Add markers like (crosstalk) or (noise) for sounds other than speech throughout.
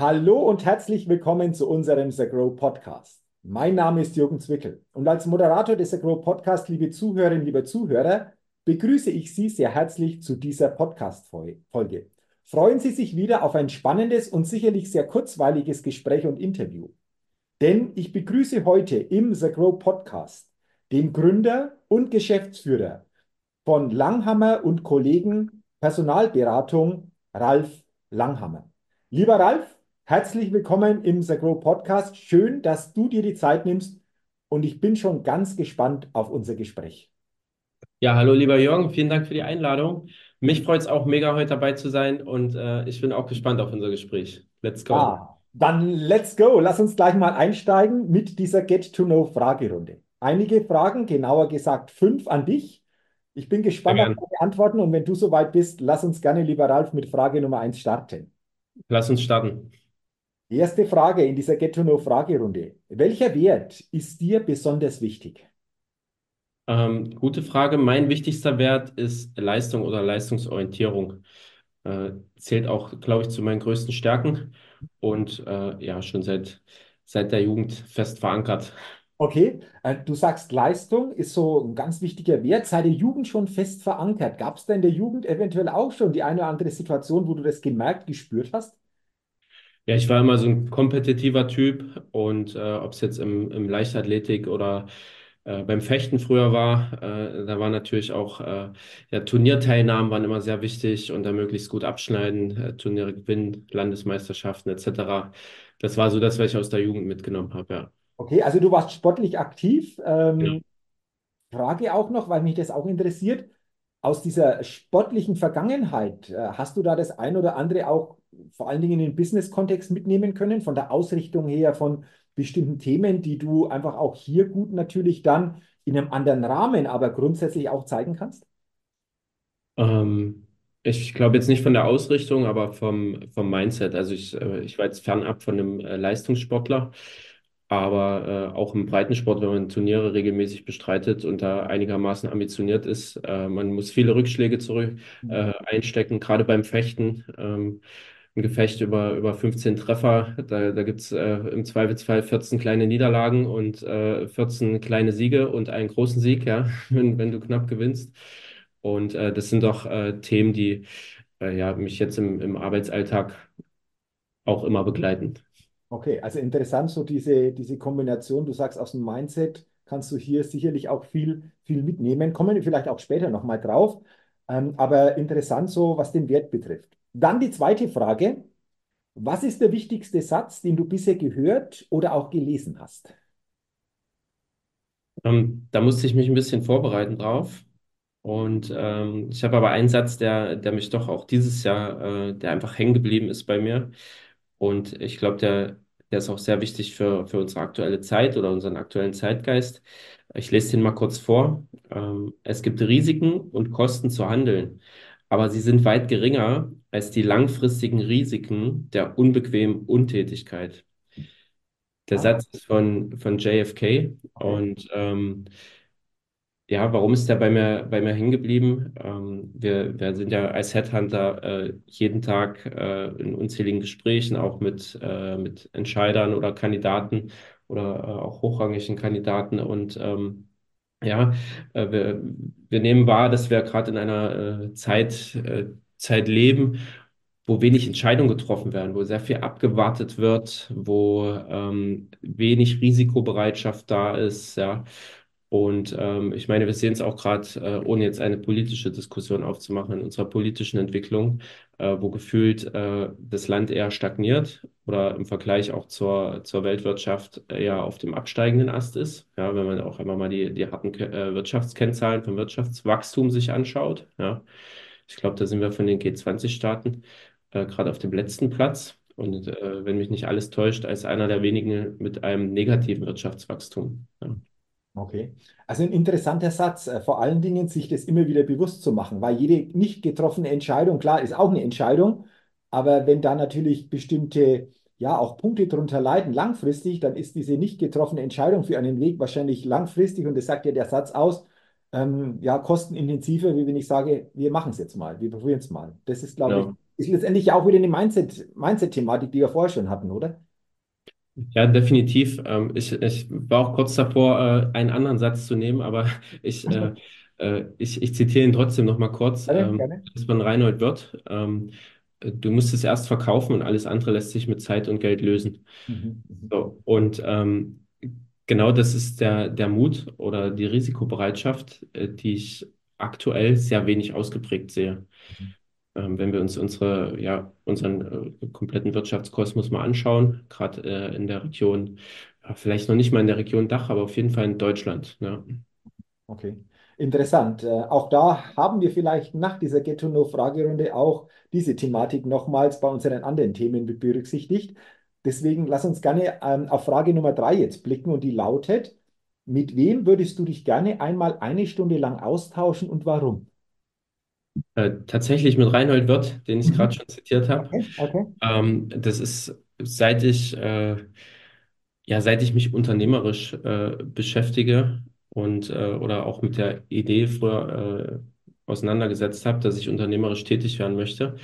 Hallo und herzlich willkommen zu unserem The Grow Podcast. Mein Name ist Jürgen Zwickel und als Moderator des The Grow Podcast, liebe Zuhörerinnen, liebe Zuhörer, begrüße ich Sie sehr herzlich zu dieser Podcast-Folge. Freuen Sie sich wieder auf ein spannendes und sicherlich sehr kurzweiliges Gespräch und Interview. Denn ich begrüße heute im The Grow Podcast den Gründer und Geschäftsführer von Langhammer und Kollegen Personalberatung, Ralf Langhammer. Lieber Ralf, Herzlich willkommen im The Grow Podcast. Schön, dass du dir die Zeit nimmst und ich bin schon ganz gespannt auf unser Gespräch. Ja, hallo lieber Jürgen, vielen Dank für die Einladung. Mich freut es auch mega, heute dabei zu sein und äh, ich bin auch gespannt auf unser Gespräch. Let's go. Ah, dann let's go. Lass uns gleich mal einsteigen mit dieser Get-to-Know-Fragerunde. Einige Fragen, genauer gesagt fünf an dich. Ich bin gespannt auf deine Antworten und wenn du soweit bist, lass uns gerne, lieber Ralf, mit Frage Nummer eins starten. Lass uns starten. Erste Frage in dieser Get-to-Know-Fragerunde. Welcher Wert ist dir besonders wichtig? Ähm, gute Frage. Mein wichtigster Wert ist Leistung oder Leistungsorientierung. Äh, zählt auch, glaube ich, zu meinen größten Stärken und äh, ja, schon seit, seit der Jugend fest verankert. Okay, äh, du sagst, Leistung ist so ein ganz wichtiger Wert, seit der Jugend schon fest verankert. Gab es da in der Jugend eventuell auch schon die eine oder andere Situation, wo du das gemerkt, gespürt hast? Ja, ich war immer so ein kompetitiver Typ und äh, ob es jetzt im, im Leichtathletik oder äh, beim Fechten früher war, äh, da war natürlich auch äh, ja, Turnierteilnahmen waren immer sehr wichtig und da möglichst gut abschneiden, äh, Turniere gewinnen, Landesmeisterschaften etc. Das war so das, was ich aus der Jugend mitgenommen habe, ja. Okay, also du warst sportlich aktiv. Ähm, ja. Frage auch noch, weil mich das auch interessiert. Aus dieser sportlichen Vergangenheit, äh, hast du da das ein oder andere auch vor allen Dingen in den Business-Kontext mitnehmen können, von der Ausrichtung her von bestimmten Themen, die du einfach auch hier gut natürlich dann in einem anderen Rahmen, aber grundsätzlich auch zeigen kannst? Ähm, ich glaube jetzt nicht von der Ausrichtung, aber vom, vom Mindset. Also ich, äh, ich war jetzt fernab von einem äh, Leistungssportler. Aber äh, auch im Breitensport, wenn man Turniere regelmäßig bestreitet und da einigermaßen ambitioniert ist, äh, man muss viele Rückschläge zurück äh, einstecken, gerade beim Fechten. Ähm, ein Gefecht über, über 15 Treffer, da, da gibt es äh, im Zweifelsfall 14 kleine Niederlagen und äh, 14 kleine Siege und einen großen Sieg, ja, (laughs) wenn, wenn du knapp gewinnst. Und äh, das sind doch äh, Themen, die äh, ja, mich jetzt im, im Arbeitsalltag auch immer begleiten. Okay, also interessant, so diese, diese Kombination, du sagst aus dem Mindset, kannst du hier sicherlich auch viel, viel mitnehmen. Kommen wir vielleicht auch später nochmal drauf. Ähm, aber interessant so, was den Wert betrifft. Dann die zweite Frage. Was ist der wichtigste Satz, den du bisher gehört oder auch gelesen hast? Ähm, da musste ich mich ein bisschen vorbereiten drauf. Und ähm, ich habe aber einen Satz, der, der mich doch auch dieses Jahr, äh, der einfach hängen geblieben ist bei mir. Und ich glaube, der, der ist auch sehr wichtig für, für unsere aktuelle Zeit oder unseren aktuellen Zeitgeist. Ich lese den mal kurz vor. Ähm, es gibt Risiken und Kosten zu handeln, aber sie sind weit geringer als die langfristigen Risiken der unbequemen Untätigkeit. Der ah. Satz ist von, von JFK und ähm, ja, warum ist der bei mir, bei mir hängen geblieben? Ähm, wir, wir sind ja als Headhunter äh, jeden Tag äh, in unzähligen Gesprächen, auch mit, äh, mit Entscheidern oder Kandidaten oder äh, auch hochrangigen Kandidaten. Und ähm, ja, äh, wir, wir nehmen wahr, dass wir gerade in einer äh, Zeit, Zeit leben, wo wenig Entscheidungen getroffen werden, wo sehr viel abgewartet wird, wo ähm, wenig Risikobereitschaft da ist, ja. Und ähm, ich meine, wir sehen es auch gerade, äh, ohne jetzt eine politische Diskussion aufzumachen, in unserer politischen Entwicklung, äh, wo gefühlt äh, das Land eher stagniert oder im Vergleich auch zur, zur Weltwirtschaft eher auf dem absteigenden Ast ist. Ja, wenn man auch einmal mal die, die harten äh, Wirtschaftskennzahlen vom Wirtschaftswachstum sich anschaut. Ja. Ich glaube, da sind wir von den G20-Staaten äh, gerade auf dem letzten Platz. Und äh, wenn mich nicht alles täuscht, als einer der wenigen mit einem negativen Wirtschaftswachstum. Ja. Okay. Also ein interessanter Satz, äh, vor allen Dingen sich das immer wieder bewusst zu machen, weil jede nicht getroffene Entscheidung, klar, ist auch eine Entscheidung, aber wenn da natürlich bestimmte, ja, auch Punkte darunter leiden, langfristig, dann ist diese nicht getroffene Entscheidung für einen Weg wahrscheinlich langfristig und das sagt ja der Satz aus, ähm, ja, kostenintensiver, wie wenn ich sage, wir machen es jetzt mal, wir probieren es mal. Das ist, glaube ja. ich, ist letztendlich auch wieder eine Mindset, Mindset-Thematik, die wir vorher schon hatten, oder? Ja, definitiv. Ähm, ich, ich war auch kurz davor, äh, einen anderen Satz zu nehmen, aber (laughs) ich, äh, (laughs) äh, ich, ich zitiere ihn trotzdem noch mal kurz. Gerne, Ähm, gerne. das ist von Reinhold Wirth. Ähm, äh, du musst es erst verkaufen und alles andere lässt sich mit Zeit und Geld lösen. Mhm, mhm, So, und ähm, genau das ist der, der Mut oder die Risikobereitschaft, äh, die ich aktuell sehr wenig ausgeprägt sehe. mhm. Ähm, wenn wir uns unsere, ja, unseren äh, kompletten Wirtschaftskosmos mal anschauen, gerade äh, in der Region, ja, vielleicht noch nicht mal in der Region Dach, aber auf jeden Fall in Deutschland. Ja. Okay, interessant. Äh, auch da haben wir vielleicht nach dieser Get-to-Know-Fragerunde auch diese Thematik nochmals bei unseren anderen Themen berücksichtigt. Deswegen lass uns gerne ähm, auf Frage Nummer drei jetzt blicken und die lautet, mit wem würdest du dich gerne einmal eine Stunde lang austauschen und warum? Äh, tatsächlich mit Reinhold Wirth, den ich gerade Mhm. schon zitiert habe. Okay, okay. Ähm, das ist, seit ich, äh, ja, seit ich mich unternehmerisch äh, beschäftige und äh, oder auch mit der Idee früher äh, auseinandergesetzt habe, dass ich unternehmerisch tätig werden möchte,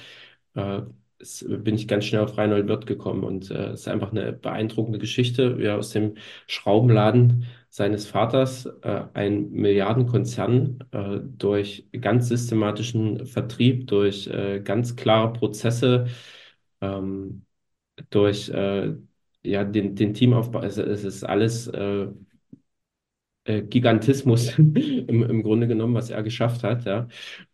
bin ich ganz schnell auf Reinhold Wirth gekommen und es ist einfach eine beeindruckende Geschichte, wie er aus dem Schraubenladen seines Vaters äh, ein Milliardenkonzern äh, durch ganz systematischen Vertrieb, durch äh, ganz klare Prozesse, ähm, durch äh, ja, den, den Teamaufbau, also es ist alles äh, äh, Gigantismus (laughs) im, im Grunde genommen, was er geschafft hat, ja.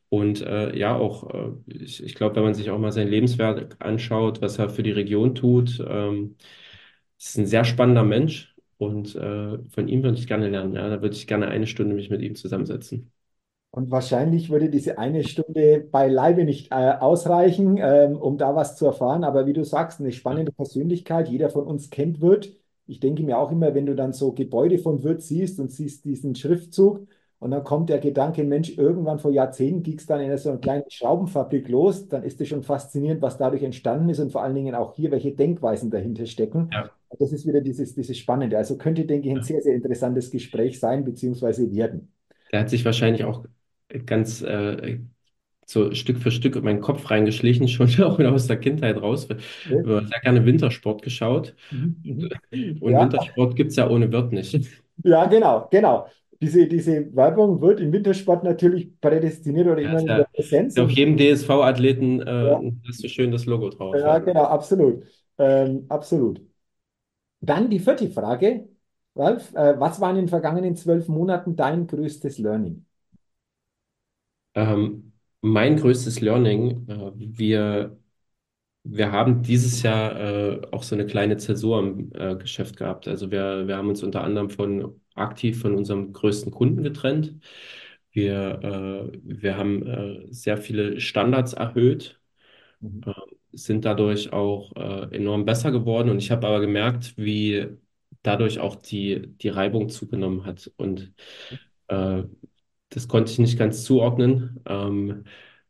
Und äh, ja, auch, äh, ich, ich glaube, wenn man sich auch mal sein Lebenswerk anschaut, was er für die Region tut, ähm, ist ein sehr spannender Mensch und äh, von ihm würde ich gerne lernen. Ja, da würde ich gerne eine Stunde mich mit ihm zusammensetzen. Und wahrscheinlich würde diese eine Stunde beileibe nicht äh, ausreichen, ähm, um da was zu erfahren. Aber wie du sagst, eine spannende Persönlichkeit, jeder von uns kennt Wirth. Ich denke mir auch immer, wenn du dann so Gebäude von Wirth siehst und siehst diesen Schriftzug und dann kommt der Gedanke, Mensch, irgendwann vor Jahrzehnten ging es dann in so einer kleinen Schraubenfabrik los, dann ist es schon faszinierend, was dadurch entstanden ist und vor allen Dingen auch hier, welche Denkweisen dahinter stecken. ja, Das ist wieder dieses, dieses Spannende. Also könnte, denke ich, ein ja. sehr, sehr interessantes Gespräch sein, beziehungsweise werden. Der hat sich wahrscheinlich auch ganz äh, so Stück für Stück in meinen Kopf reingeschlichen, (laughs) schon auch aus der Kindheit raus. Okay. haben sehr gerne Wintersport geschaut. Mhm. Mhm. (laughs) Und Ja, Wintersport gibt es ja ohne Wirt nicht. Ja, genau, genau. Diese, diese Werbung wird im Wintersport natürlich prädestiniert oder Ja, immer in der ja, Präsenz. ja auf jedem DSV-Athleten ja, äh, hast du schön das Logo drauf. ja, Ja. genau, absolut. Ähm, absolut. Dann die vierte Frage, Ralf. Äh, was war in den vergangenen zwölf Monaten dein größtes Learning? Ähm, mein größtes Learning, äh, wir, wir haben dieses Jahr äh, auch so eine kleine Zäsur im äh, Geschäft gehabt. Also wir, wir haben uns unter anderem von aktiv von unserem größten Kunden getrennt. Wir, äh, wir haben äh, sehr viele Standards erhöht Mhm. Sind dadurch auch äh, enorm besser geworden. Und ich habe aber gemerkt, wie dadurch auch die, die Reibung zugenommen hat. Und äh, das konnte ich nicht ganz zuordnen. Ähm,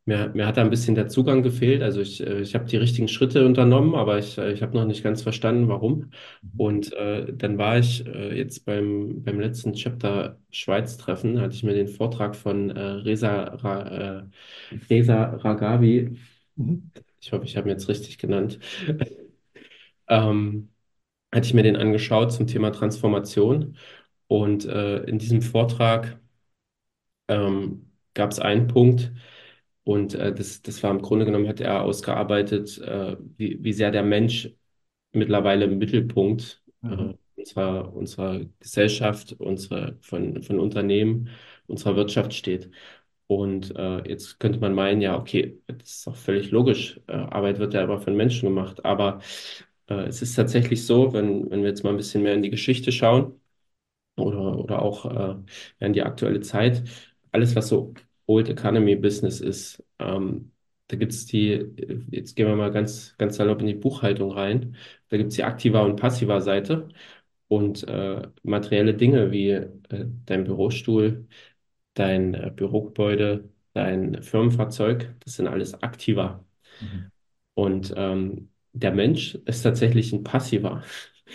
mir, mir hat da ein bisschen der Zugang gefehlt. Also ich, äh, ich habe die richtigen Schritte unternommen, aber ich, äh, ich habe noch nicht ganz verstanden, warum. Mhm. Und äh, dann war ich äh, jetzt beim, beim letzten Chapter Schweiz-Treffen, hatte ich mir den Vortrag von äh, Reza, Ra, äh, Reza Ragavi Mhm. Ich hoffe, ich habe ihn jetzt richtig genannt, (laughs) ähm, hatte ich mir den angeschaut zum Thema Transformation. Und äh, in diesem Vortrag ähm, gab es einen Punkt, und äh, das, das war im Grunde genommen, hat er ausgearbeitet, äh, wie, wie sehr der Mensch mittlerweile im Mittelpunkt Mhm. äh, unserer, unserer Gesellschaft, unserer, von, von Unternehmen, unserer Wirtschaft steht. Und äh, jetzt könnte man meinen, ja, okay, das ist doch völlig logisch. Äh, Arbeit wird ja immer von Menschen gemacht. Aber äh, es ist tatsächlich so, wenn, wenn wir jetzt mal ein bisschen mehr in die Geschichte schauen oder, oder auch äh, in die aktuelle Zeit, alles, was so Old Economy Business ist, ähm, da gibt es die, jetzt gehen wir mal ganz, ganz salopp in die Buchhaltung rein, da gibt es die aktiver und passiver Seite und äh, materielle Dinge wie äh, dein Bürostuhl, dein äh, Bürogebäude, dein Firmenfahrzeug, das sind alles aktiver. Mhm. Und ähm, der Mensch ist tatsächlich ein passiver.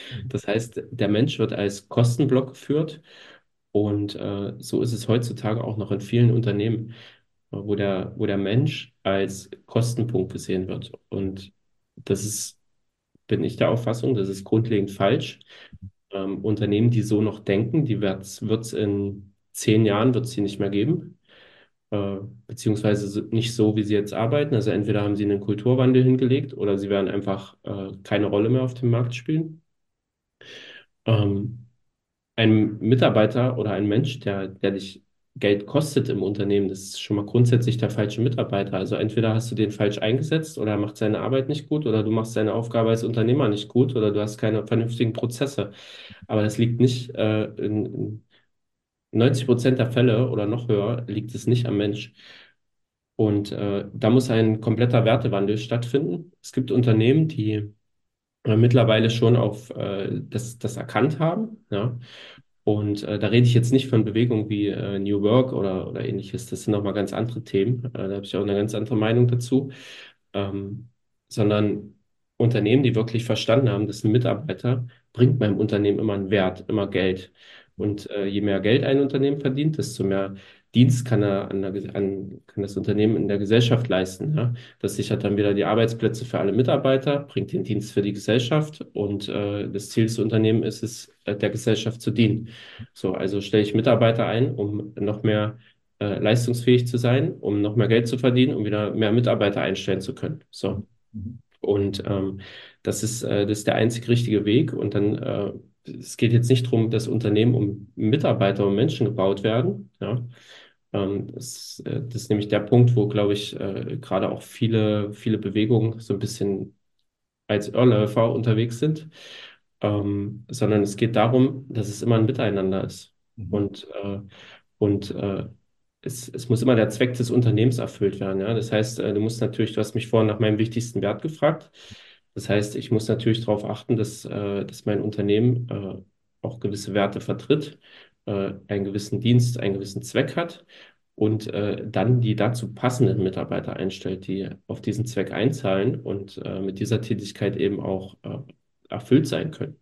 Mhm. Das heißt, der Mensch wird als Kostenblock geführt und äh, so ist es heutzutage auch noch in vielen Unternehmen. wo der, wo der Mensch als Kostenpunkt gesehen wird. Und das ist, bin ich der Auffassung, das ist grundlegend falsch. Ähm, Unternehmen, die so noch denken, die wird es in zehn Jahren wird's die nicht mehr geben. Äh, beziehungsweise nicht so, wie sie jetzt arbeiten. Also entweder haben sie einen Kulturwandel hingelegt oder sie werden einfach äh, keine Rolle mehr auf dem Markt spielen. Ähm, ein Mitarbeiter oder ein Mensch, der, der dich Geld kostet im Unternehmen, das ist schon mal grundsätzlich der falsche Mitarbeiter. Also entweder hast du den falsch eingesetzt oder er macht seine Arbeit nicht gut oder du machst seine Aufgabe als Unternehmer nicht gut oder du hast keine vernünftigen Prozesse. Aber das liegt nicht äh, in, in 90 Prozent der Fälle oder noch höher liegt es nicht am Mensch. Und äh, da muss ein kompletter Wertewandel stattfinden. Es gibt Unternehmen, die äh, mittlerweile schon auf äh, das, das erkannt haben. Ja? Und äh, da rede ich jetzt nicht von Bewegungen wie äh, New Work oder, oder ähnliches. Das sind nochmal ganz andere Themen. Äh, da habe ich auch eine ganz andere Meinung dazu. Ähm, sondern Unternehmen, die wirklich verstanden haben, dass ein Mitarbeiter bringt meinem Unternehmen immer einen Wert, immer Geld. Und äh, je mehr Geld ein Unternehmen verdient, desto mehr Dienst kann er an der, an, kann das Unternehmen in der Gesellschaft leisten. Ja? Das sichert dann wieder die Arbeitsplätze für alle Mitarbeiter, bringt den Dienst für die Gesellschaft und äh, das Ziel des Unternehmens ist es, äh, der Gesellschaft zu dienen. So, also stelle ich Mitarbeiter ein, um noch mehr äh, leistungsfähig zu sein, um noch mehr Geld zu verdienen, um wieder mehr Mitarbeiter einstellen zu können. So. Mhm. Und ähm, das ist, äh, das ist der einzig richtige Weg. Und dann, äh, es geht jetzt nicht darum, dass Unternehmen um Mitarbeiter und Menschen gebaut werden. Ja. Ähm, das, äh, das ist nämlich der Punkt, wo, glaube ich, äh, gerade auch viele, viele Bewegungen so ein bisschen als Irrläufer unterwegs sind. Ähm, sondern es geht darum, dass es immer ein Miteinander ist. Mhm. Und, äh, und äh, es, es muss immer der Zweck des Unternehmens erfüllt werden. Ja? Das heißt, äh, du musst natürlich, du hast mich vorhin nach meinem wichtigsten Wert gefragt. Das heißt, ich muss natürlich darauf achten, dass, äh, dass mein Unternehmen äh, auch gewisse Werte vertritt, äh, einen gewissen Dienst, einen gewissen Zweck hat und äh, dann die dazu passenden Mitarbeiter einstellt, die auf diesen Zweck einzahlen und äh, mit dieser Tätigkeit eben auch äh, erfüllt sein können.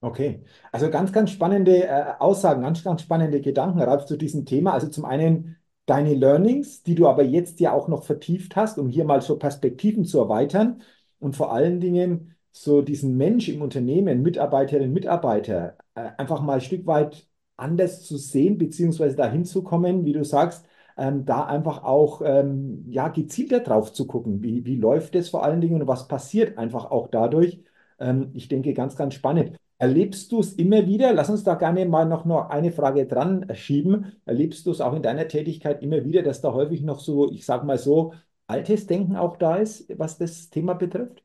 Okay, also ganz, ganz spannende Aussagen, ganz, ganz spannende Gedanken, Ralf, zu diesem Thema. Also zum einen deine Learnings, die du aber jetzt ja auch noch vertieft hast, um hier mal so Perspektiven zu erweitern und vor allen Dingen so diesen Mensch im Unternehmen, Mitarbeiterinnen, Mitarbeiter, äh, einfach mal ein Stück weit anders zu sehen, beziehungsweise dahin zu kommen, wie du sagst, ähm, da einfach auch ähm, ja, gezielter drauf zu gucken. Wie, wie läuft es vor allen Dingen und was passiert einfach auch dadurch? Ähm, ich denke, ganz, ganz spannend. Erlebst du es immer wieder? Lass uns da gerne mal noch, noch eine Frage dran schieben. Erlebst du es auch in deiner Tätigkeit immer wieder, dass da häufig noch so, ich sag mal so, altes Denken auch da ist, was das Thema betrifft?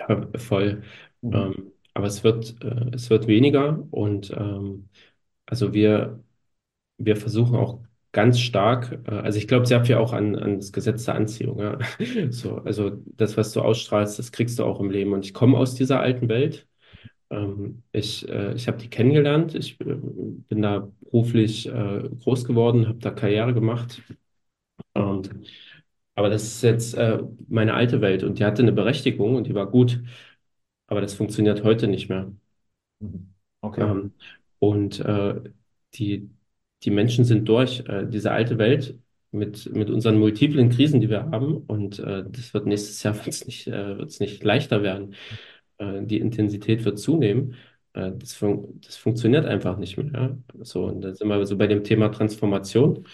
Ja, voll. Mhm. Ähm, aber es wird, äh, es wird weniger und ähm, also wir, wir versuchen auch ganz stark, äh, also ich glaube sehr viel auch an, an das Gesetz der Anziehung. Ja. (laughs) So, also das, was du ausstrahlst, das kriegst du auch im Leben. Und ich komme aus dieser alten Welt. Ähm, ich äh, ich habe die kennengelernt. Ich äh, bin da beruflich äh, groß geworden, habe da Karriere gemacht. Und, aber das ist jetzt äh, meine alte Welt und die hatte eine Berechtigung und die war gut. Aber das funktioniert heute nicht mehr. Mhm. Okay. Ähm, und äh, die, die Menschen sind durch äh, diese alte Welt mit, mit unseren multiplen Krisen, die wir haben. Und äh, das wird nächstes Jahr wird's nicht, äh, wird's nicht leichter werden. Äh, die Intensität wird zunehmen. Das, fun das funktioniert einfach nicht mehr. Ja? So, und da sind wir so bei dem Thema Transformation,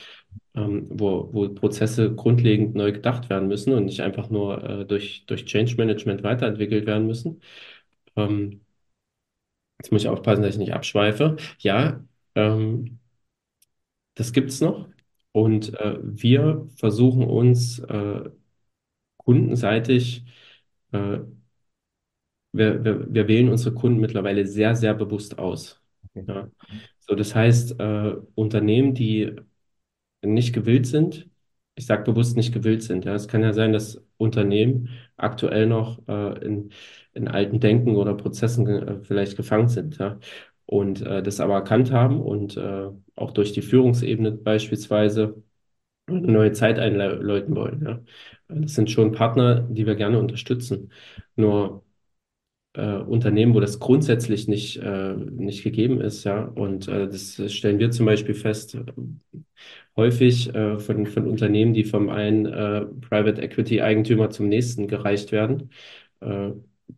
ähm, wo, wo Prozesse grundlegend neu gedacht werden müssen und nicht einfach nur äh, durch, durch Change Management weiterentwickelt werden müssen. Ähm, Jetzt muss ich aufpassen, dass ich nicht abschweife. Ja, ähm, das gibt es noch. Und äh, wir versuchen uns äh, kundenseitig, äh, wir, wir, wir wählen unsere Kunden mittlerweile sehr, sehr bewusst aus. Okay. Ja. So, das heißt, äh, Unternehmen, die nicht gewillt sind, ich sage bewusst nicht gewillt sind. Ja. Es kann ja sein, dass Unternehmen aktuell noch äh, in, in alten Denken oder Prozessen äh, vielleicht gefangen sind. Ja. Und äh, das aber erkannt haben und äh, auch durch die Führungsebene beispielsweise eine neue Zeit einläuten wollen. Ja. Das sind schon Partner, die wir gerne unterstützen. Nur äh, Unternehmen, wo das grundsätzlich nicht, äh, nicht gegeben ist, ja. Und äh, das stellen wir zum Beispiel fest, äh, häufig äh, von, von Unternehmen, die vom einen äh, Private Equity Eigentümer zum nächsten gereicht werden.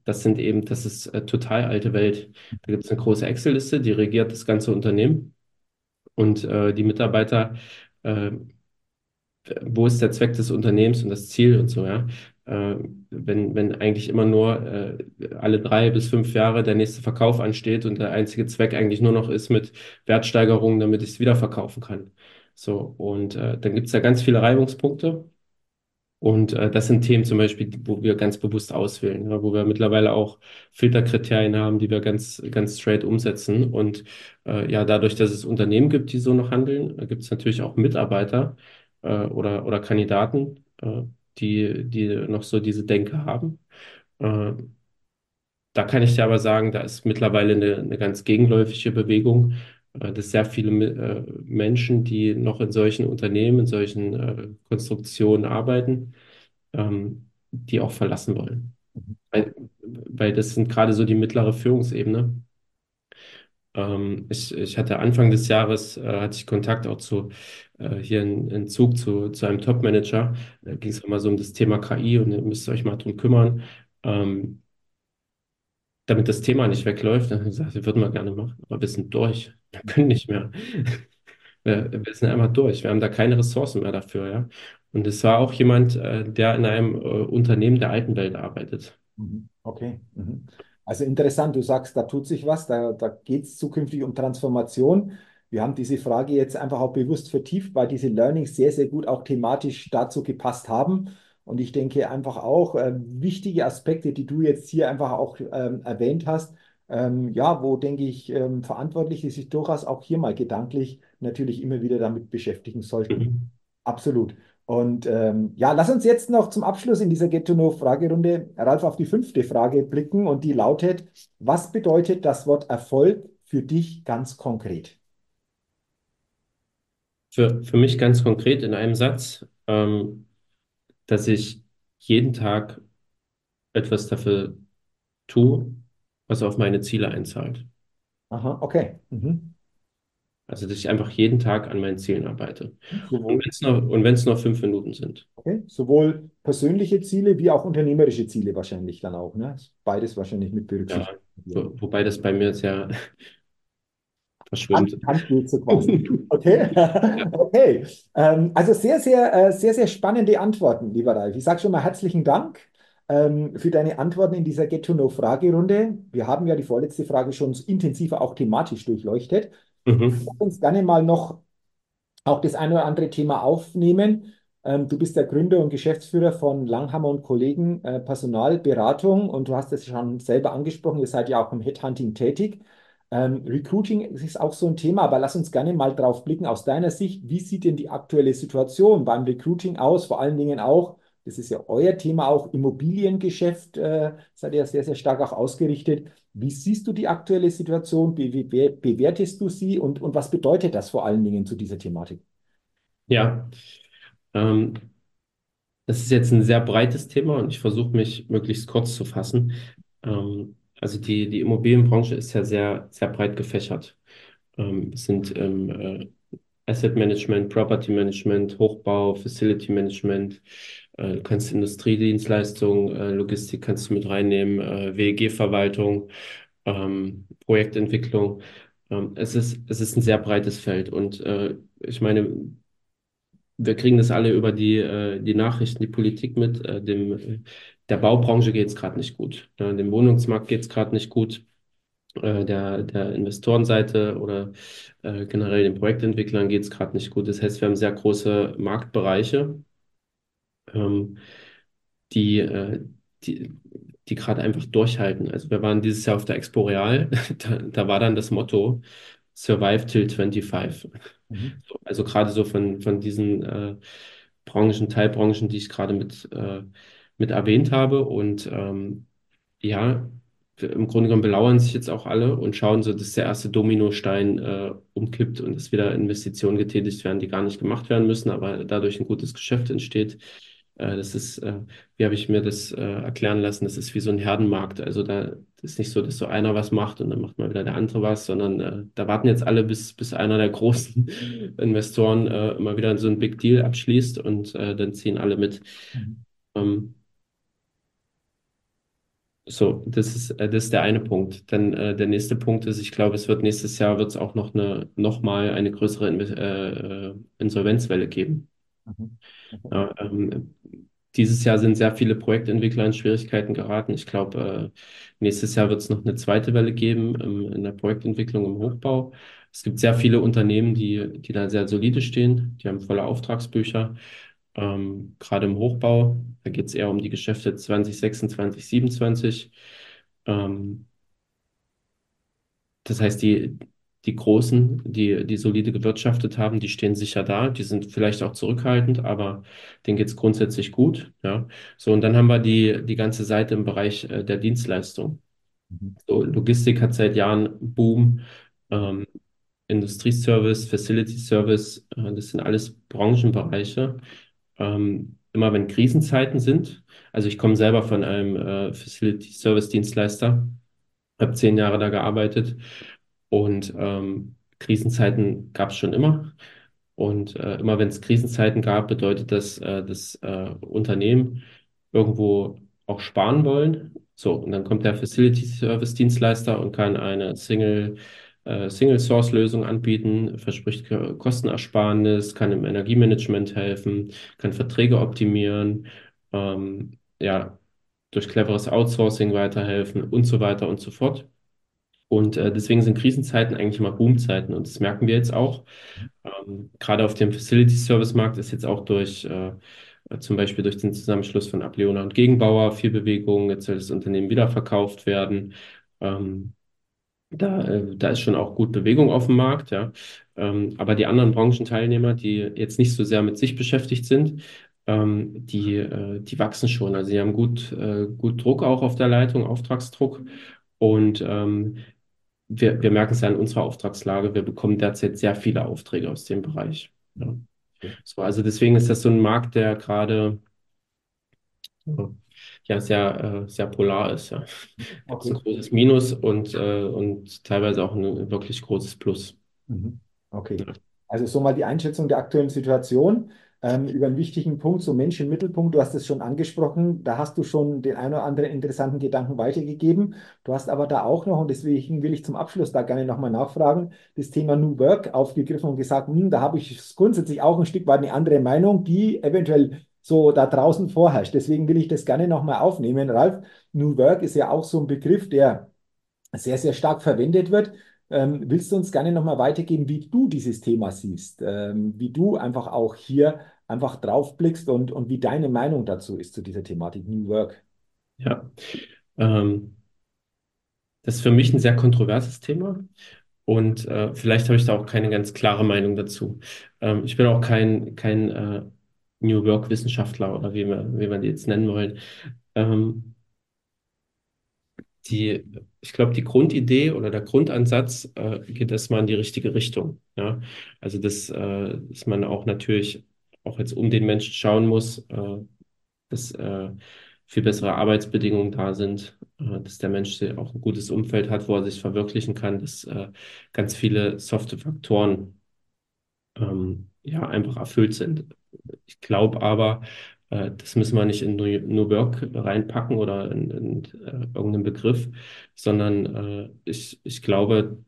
Das sind eben, das ist total alte Welt. Da gibt es eine große Excel-Liste, die regiert das ganze Unternehmen und die Mitarbeiter wo ist der Zweck des Unternehmens und das Ziel und so, ja. Äh, wenn, wenn eigentlich immer nur äh, alle drei bis fünf Jahre der nächste Verkauf ansteht und der einzige Zweck eigentlich nur noch ist mit Wertsteigerungen, damit ich es wieder verkaufen kann. So, und äh, dann gibt es ja ganz viele Reibungspunkte. Und äh, das sind Themen zum Beispiel, wo wir ganz bewusst auswählen, ja, wo wir mittlerweile auch Filterkriterien haben, die wir ganz, ganz straight umsetzen. Und äh, ja, dadurch, dass es Unternehmen gibt, die so noch handeln, äh, gibt es natürlich auch Mitarbeiter oder, oder Kandidaten, die, die noch so diese Denke haben. Äh, da kann ich dir aber sagen, da ist mittlerweile eine, eine ganz gegenläufige Bewegung, äh, dass sehr viele äh, Menschen, die noch in solchen Unternehmen, in solchen Konstruktionen arbeiten, ähm, die auch verlassen wollen. Mhm. Weil, weil das sind gerade so die mittlere Führungsebene. Ähm, ich, ich hatte Anfang des Jahres, äh, hatte ich Kontakt auch zu, äh, hier in, in Zug zu, zu einem Top-Manager. Da ging es mal so um das Thema KI und ihr müsst euch mal drum kümmern. Ähm, damit das Thema nicht wegläuft, dann gesagt, wir würden wir gerne machen, aber wir sind durch. Wir können nicht mehr. (laughs) Wir, wir sind einmal durch. Wir haben da keine Ressourcen mehr dafür, ja. Und es war auch jemand, äh, der in einem äh, Unternehmen der alten Welt arbeitet. Mhm. Okay. Mhm. Also interessant, du sagst, da tut sich was, da, da geht es zukünftig um Transformation. Wir haben diese Frage jetzt einfach auch bewusst vertieft, weil diese Learnings sehr, sehr gut auch thematisch dazu gepasst haben. Und ich denke einfach auch äh, wichtige Aspekte, die du jetzt hier einfach auch ähm, erwähnt hast, ähm, ja, wo denke ich, ähm, Verantwortliche sich durchaus auch hier mal gedanklich natürlich immer wieder damit beschäftigen sollten. Mhm. Absolut. Und ähm, ja, lass uns jetzt noch zum Abschluss in dieser Get-to-Know-Fragerunde, Ralf, auf die fünfte Frage blicken und die lautet, was bedeutet das Wort Erfolg für dich ganz konkret? Für, für mich ganz konkret in einem Satz, ähm, dass ich jeden Tag etwas dafür tue, was auf meine Ziele einzahlt. Aha, okay. Mhm. Also, dass ich einfach jeden Tag an meinen Zielen arbeite. Und Sowohl, wenn es nur, und wenn es nur fünf Minuten sind. okay, sowohl persönliche Ziele wie auch unternehmerische Ziele wahrscheinlich dann auch, ne? Beides wahrscheinlich mit Ja, berücksichtigt. wo, wobei das bei mir sehr (laughs) Hand, verschwimmt. Hand quasi. (laughs) Okay, okay. Ähm, also sehr, sehr, äh, sehr, sehr spannende Antworten, lieber Ralf. Ich sage schon mal herzlichen Dank ähm, für deine Antworten in dieser Get-to-Know-Fragerunde. Wir haben ja die vorletzte Frage schon intensiver auch thematisch durchleuchtet. Mhm. Lass uns gerne mal noch auch das eine oder andere Thema aufnehmen. Ähm, du bist der Gründer und Geschäftsführer von Langhammer und Kollegen äh, Personalberatung und du hast es schon selber angesprochen, ihr seid ja auch im Headhunting tätig. Ähm, Recruiting ist auch so ein Thema, aber lass uns gerne mal drauf blicken aus deiner Sicht. Wie sieht denn die aktuelle Situation beim Recruiting aus? Vor allen Dingen auch, das ist ja euer Thema, auch Immobiliengeschäft, äh, seid ihr sehr, sehr stark auch ausgerichtet. Wie siehst du die aktuelle Situation? Wie, wie be- bewertest du sie und, und was bedeutet das vor allen Dingen zu dieser Thematik? Ja, ähm, das ist jetzt ein sehr breites Thema und ich versuche mich möglichst kurz zu fassen. Ähm, also die, die Immobilienbranche ist ja sehr, sehr breit gefächert. Ähm, es sind ähm, äh, Asset Management, Property Management, Hochbau, Facility Management. Äh, du kannst Industriedienstleistungen, äh, Logistik kannst du mit reinnehmen, äh, WEG-Verwaltung, ähm, Projektentwicklung. Ähm, es ist, es ist ein sehr breites Feld und äh, ich meine, wir kriegen das alle über die, äh, die Nachrichten, die Politik mit. Äh, dem, äh, der Baubranche geht es gerade nicht gut. Dem Wohnungsmarkt geht es gerade nicht gut. Äh, der, der Investorenseite oder äh, generell den Projektentwicklern geht es gerade nicht gut. Das heißt, wir haben sehr große Marktbereiche, ähm, die, äh, die, die gerade einfach durchhalten. Also wir waren dieses Jahr auf der Expo Real, (laughs) da, da war dann das Motto Survive till 25. Mhm. So, Also gerade so von, von diesen äh, Branchen, Teilbranchen, die ich gerade mit, äh, mit erwähnt habe. Und ähm, ja, im Grunde genommen belauern sich jetzt auch alle und schauen so, dass der erste Dominostein äh, umkippt und es wieder Investitionen getätigt werden, die gar nicht gemacht werden müssen, aber dadurch ein gutes Geschäft entsteht. Äh, das ist, äh, wie habe ich mir das äh, erklären lassen, das ist wie so ein Herdenmarkt. Also da ist nicht so, dass so einer was macht und dann macht mal wieder der andere was, sondern da warten jetzt alle, bis, bis einer der großen (laughs) Investoren mal wieder so ein Big Deal abschließt und dann ziehen alle mit. Mhm. Ähm, so, das ist, das ist der eine Punkt. Dann äh, der nächste Punkt ist, ich glaube, es wird nächstes Jahr wird es auch noch eine noch mal eine größere äh, Insolvenzwelle geben. Mhm. Okay. Ja, ähm, dieses Jahr sind sehr viele Projektentwickler in Schwierigkeiten geraten. Ich glaube, äh, nächstes Jahr wird es noch eine zweite Welle geben ähm, in der Projektentwicklung im Hochbau. Es gibt sehr viele Unternehmen, die, die da sehr solide stehen. Die haben volle Auftragsbücher. Ähm, gerade im Hochbau, da geht es eher um die Geschäfte 2026, 2027. Ähm, das heißt, die, die Großen, die, die solide gewirtschaftet haben, die stehen sicher da, die sind vielleicht auch zurückhaltend, aber denen geht es grundsätzlich gut. Ja. So, und dann haben wir die, die ganze Seite im Bereich äh, der Dienstleistung. Mhm. So, Logistik hat seit Jahren Boom. Ähm, Industrieservice, Facility Service, äh, das sind alles Branchenbereiche. Ähm, immer wenn Krisenzeiten sind, also ich komme selber von einem äh, Facility Service Dienstleister, habe zehn Jahre da gearbeitet und ähm, Krisenzeiten gab es schon immer. Und äh, immer wenn es Krisenzeiten gab, bedeutet das, äh, dass äh, Unternehmen irgendwo auch sparen wollen. So, und dann kommt der Facility Service Dienstleister und kann eine Single, äh, Single Source Lösung anbieten, verspricht Ko- Kostenersparnis, kann im Energiemanagement helfen, kann Verträge optimieren, ähm, ja, durch cleveres Outsourcing weiterhelfen und so weiter und so fort. Und äh, deswegen sind Krisenzeiten eigentlich immer Boomzeiten und das merken wir jetzt auch. Ähm, gerade auf dem Facility Service Markt ist jetzt auch durch äh, zum Beispiel durch den Zusammenschluss von Ableona und Gegenbauer viel Bewegung. Jetzt soll das Unternehmen wieder verkauft werden. Ähm, da, äh, da ist schon auch gut Bewegung auf dem Markt, ja. Ähm, aber die anderen Branchenteilnehmer, die jetzt nicht so sehr mit sich beschäftigt sind, ähm, die, äh, die wachsen schon. Also sie haben gut, äh, gut Druck auch auf der Leitung, Auftragsdruck. Und ähm, wir, wir merken es ja in unserer Auftragslage, wir bekommen derzeit sehr viele Aufträge aus dem Bereich. Ja. Okay. So, also deswegen ist das so ein Markt, der gerade ja sehr, äh, sehr polar ist. Ja. Es ein Okay. großes Minus und, äh, und teilweise auch ein wirklich großes Plus. Mhm. Okay. Also so mal die Einschätzung der aktuellen Situation. Ähm, über einen wichtigen Punkt, so Mensch im Mittelpunkt, du hast es schon angesprochen, da hast du schon den einen oder anderen interessanten Gedanken weitergegeben. Du hast aber da auch noch, und deswegen will ich zum Abschluss da gerne nochmal nachfragen, das Thema New Work aufgegriffen und gesagt, hm, da habe ich grundsätzlich auch ein Stück weit eine andere Meinung, die eventuell so da draußen vorherrscht. Deswegen will ich das gerne nochmal aufnehmen. Ralf, New Work ist ja auch so ein Begriff, der sehr, sehr stark verwendet wird. Ähm, willst du uns gerne nochmal weitergeben, wie du dieses Thema siehst, ähm, wie du einfach auch hier einfach drauf blickst und, und wie deine Meinung dazu ist zu dieser Thematik New Work? Ja. Ähm, das ist für mich ein sehr kontroverses Thema und äh, vielleicht habe ich da auch keine ganz klare Meinung dazu. Ähm, ich bin auch kein, kein äh, New Work-Wissenschaftler oder wie wir, wie wir die jetzt nennen wollen. Ähm, die, ich glaube, die Grundidee oder der Grundansatz äh, geht erstmal in die richtige Richtung. Ja? Also, dass, äh, dass man auch natürlich auch jetzt um den Menschen schauen muss, äh, dass äh, viel bessere Arbeitsbedingungen da sind, äh, dass der Mensch auch ein gutes Umfeld hat, wo er sich verwirklichen kann, dass äh, ganz viele softe Faktoren ähm, ja einfach erfüllt sind. Ich glaube aber, das müssen wir nicht in New, Work reinpacken oder in, in äh, irgendeinen Begriff, sondern äh, ich, ich glaube,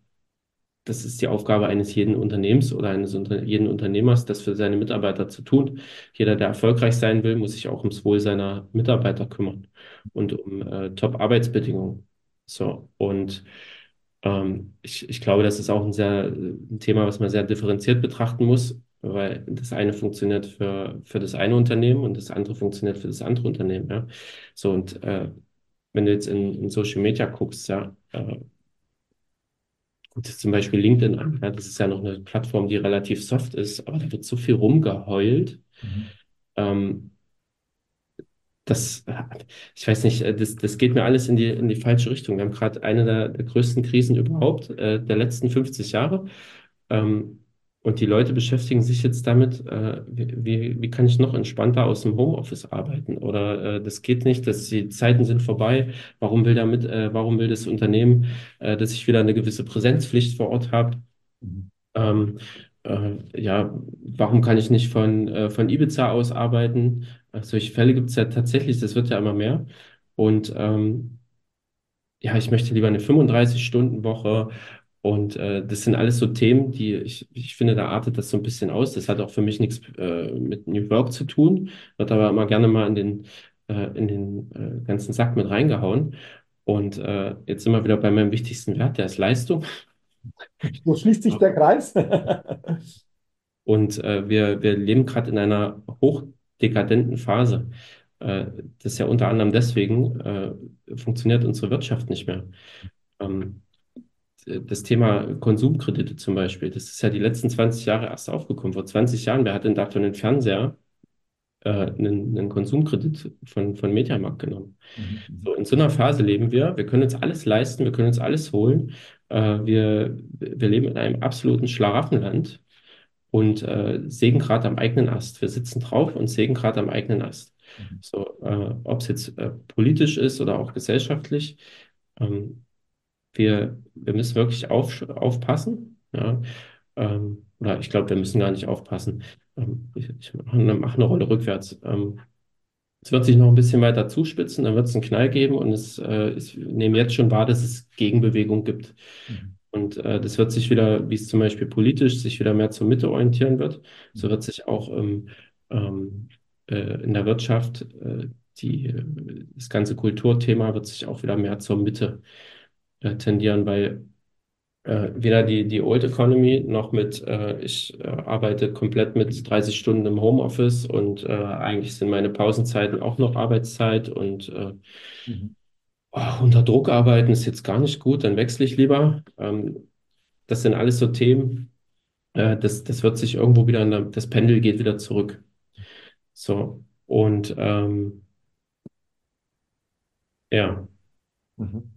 das ist die Aufgabe eines jeden Unternehmens oder eines Unter jeden Unternehmers, das für seine Mitarbeiter zu tun. Jeder, der erfolgreich sein will, muss sich auch ums Wohl seiner Mitarbeiter kümmern und um äh, Top-Arbeitsbedingungen. So, und ähm, ich, ich glaube, das ist auch ein sehr ein Thema, was man sehr differenziert betrachten muss, weil das eine funktioniert für, für das eine Unternehmen und das andere funktioniert für das andere Unternehmen. Ja? So, und äh, wenn du jetzt in, in Social Media guckst, ja, äh, dir zum Beispiel LinkedIn an, ja, das ist ja noch eine Plattform, die relativ soft ist, aber da wird so viel rumgeheult. Mhm. Ähm, das, ich weiß nicht, äh, das, das geht mir alles in die, in die falsche Richtung. Wir haben gerade eine der, der größten Krisen überhaupt, äh, der letzten 50 Jahre. Ähm, Und die Leute beschäftigen sich jetzt damit, äh, wie, wie kann ich noch entspannter aus dem Homeoffice arbeiten? Oder äh, das geht nicht, dass die Zeiten sind vorbei. Warum will damit, äh, warum will das Unternehmen, äh, dass ich wieder eine gewisse Präsenzpflicht vor Ort habe? Mhm. Ähm, äh, ja, warum kann ich nicht von, äh, von Ibiza aus arbeiten? Äh, solche Fälle gibt es ja tatsächlich, das wird ja immer mehr. Und ähm, ja, ich möchte lieber eine 35-Stunden-Woche. Und äh, das sind alles so Themen, die ich, ich finde, da artet das so ein bisschen aus. Das hat auch für mich nichts äh, mit New Work zu tun, wird aber immer gerne mal in den, äh, in den äh, ganzen Sack mit reingehauen. Und äh, jetzt sind wir wieder bei meinem wichtigsten Wert, der ist Leistung. So schließt sich der Kreis. (laughs) Und äh, wir, wir leben gerade in einer hochdekadenten Phase. Das ist ja unter anderem deswegen, funktioniert unsere Wirtschaft nicht mehr. Ähm, das Thema Konsumkredite zum Beispiel, das ist ja die letzten 20 Jahre erst aufgekommen. Vor 20 Jahren, wer hat denn dafür einen Fernseher, äh, einen, einen Konsumkredit von, von Mediamarkt genommen? Mhm. So, in so einer Phase leben wir. Wir können uns alles leisten, wir können uns alles holen. Äh, wir, wir leben in einem absoluten Schlaraffenland und äh, sägen gerade am eigenen Ast. Wir sitzen drauf und sägen gerade am eigenen Ast. Mhm. So, äh, ob es jetzt äh, politisch ist oder auch gesellschaftlich, ähm, wir, wir müssen wirklich auf, aufpassen. Ja? Ähm, oder ich glaube, wir müssen gar nicht aufpassen. Ähm, ich ich mache eine, mach eine Rolle rückwärts. Ähm, es wird sich noch ein bisschen weiter zuspitzen, dann wird es einen Knall geben und es, äh, ich nehme jetzt schon wahr, dass es Gegenbewegung gibt. Mhm. Und äh, das wird sich wieder, wie es zum Beispiel politisch sich wieder mehr zur Mitte orientieren wird, so wird sich auch ähm, ähm, äh, in der Wirtschaft äh, die, das ganze Kulturthema wird sich auch wieder mehr zur Mitte äh, tendieren, weil äh, weder die, die Old Economy noch mit, äh, ich äh, arbeite komplett mit 30 Stunden im Homeoffice und äh, eigentlich sind meine Pausenzeiten auch noch Arbeitszeit und äh, Mhm. oh, unter Druck arbeiten ist jetzt gar nicht gut, dann wechsle ich lieber. Ähm, das sind alles so Themen, äh, das, das wird sich irgendwo wieder, in der, das Pendel geht wieder zurück. So, und ähm, ja. Mhm.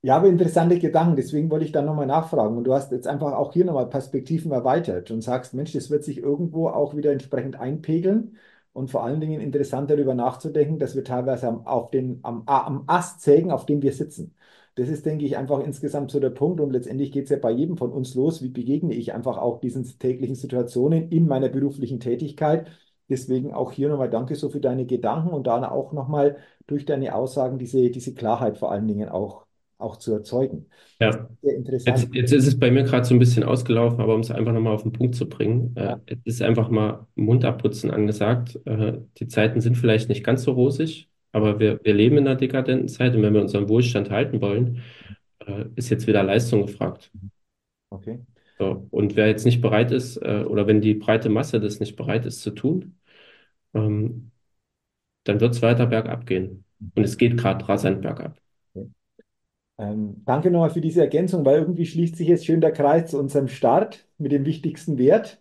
Ja, aber interessante Gedanken, deswegen wollte ich da nochmal nachfragen. Und du hast jetzt einfach auch hier nochmal Perspektiven erweitert und sagst, Mensch, das wird sich irgendwo auch wieder entsprechend einpegeln und vor allen Dingen interessant darüber nachzudenken, dass wir teilweise am, auf den, am, am Ast sägen, auf dem wir sitzen. Das ist, denke ich, einfach insgesamt so der Punkt und letztendlich geht es ja bei jedem von uns los, wie begegne ich einfach auch diesen täglichen Situationen in meiner beruflichen Tätigkeit. Deswegen auch hier nochmal danke so für deine Gedanken und dann auch nochmal durch deine Aussagen diese, diese Klarheit vor allen Dingen auch auch zu erzeugen. Ja. Jetzt, interessant. jetzt ist es bei mir gerade so ein bisschen ausgelaufen, aber um es einfach nochmal auf den Punkt zu bringen, äh, Ja. es ist einfach mal Mund abputzen angesagt. Äh, die Zeiten sind vielleicht nicht ganz so rosig, aber wir, wir leben in einer dekadenten Zeit und wenn wir unseren Wohlstand halten wollen, äh, ist jetzt wieder Leistung gefragt. Okay. So, und wer jetzt nicht bereit ist, äh, oder wenn die breite Masse das nicht bereit ist zu tun, ähm, dann wird es weiter bergab gehen. Und es geht gerade rasant bergab. Ähm, danke nochmal für diese Ergänzung, weil irgendwie schließt sich jetzt schön der Kreis zu unserem Start mit dem wichtigsten Wert.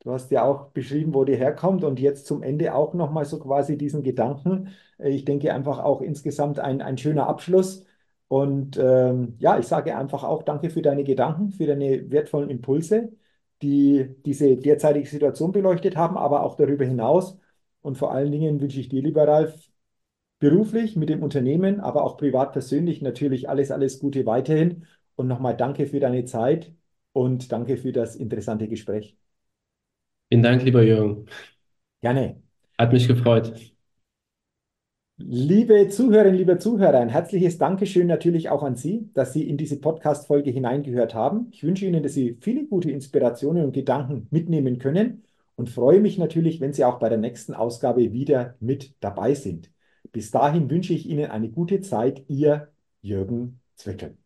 Du hast ja auch beschrieben, wo der herkommt und jetzt zum Ende auch nochmal so quasi diesen Gedanken. Äh, Ich denke einfach auch insgesamt ein, ein schöner Abschluss. Und ähm, ja, ich sage einfach auch danke für deine Gedanken, für deine wertvollen Impulse, die diese derzeitige Situation beleuchtet haben, aber auch darüber hinaus. Und vor allen Dingen wünsche ich dir, lieber Ralf, beruflich mit dem Unternehmen, aber auch privat persönlich natürlich alles, alles Gute weiterhin. Und nochmal danke für deine Zeit und danke für das interessante Gespräch. Vielen Dank, lieber Jürgen. Gerne. Hat mich gefreut. Liebe Zuhörerinnen, liebe Zuhörer, ein herzliches Dankeschön natürlich auch an Sie, dass Sie in diese Podcast-Folge hineingehört haben. Ich wünsche Ihnen, dass Sie viele gute Inspirationen und Gedanken mitnehmen können und freue mich natürlich, wenn Sie auch bei der nächsten Ausgabe wieder mit dabei sind. Bis dahin wünsche ich Ihnen eine gute Zeit, Ihr Jürgen Zwickel.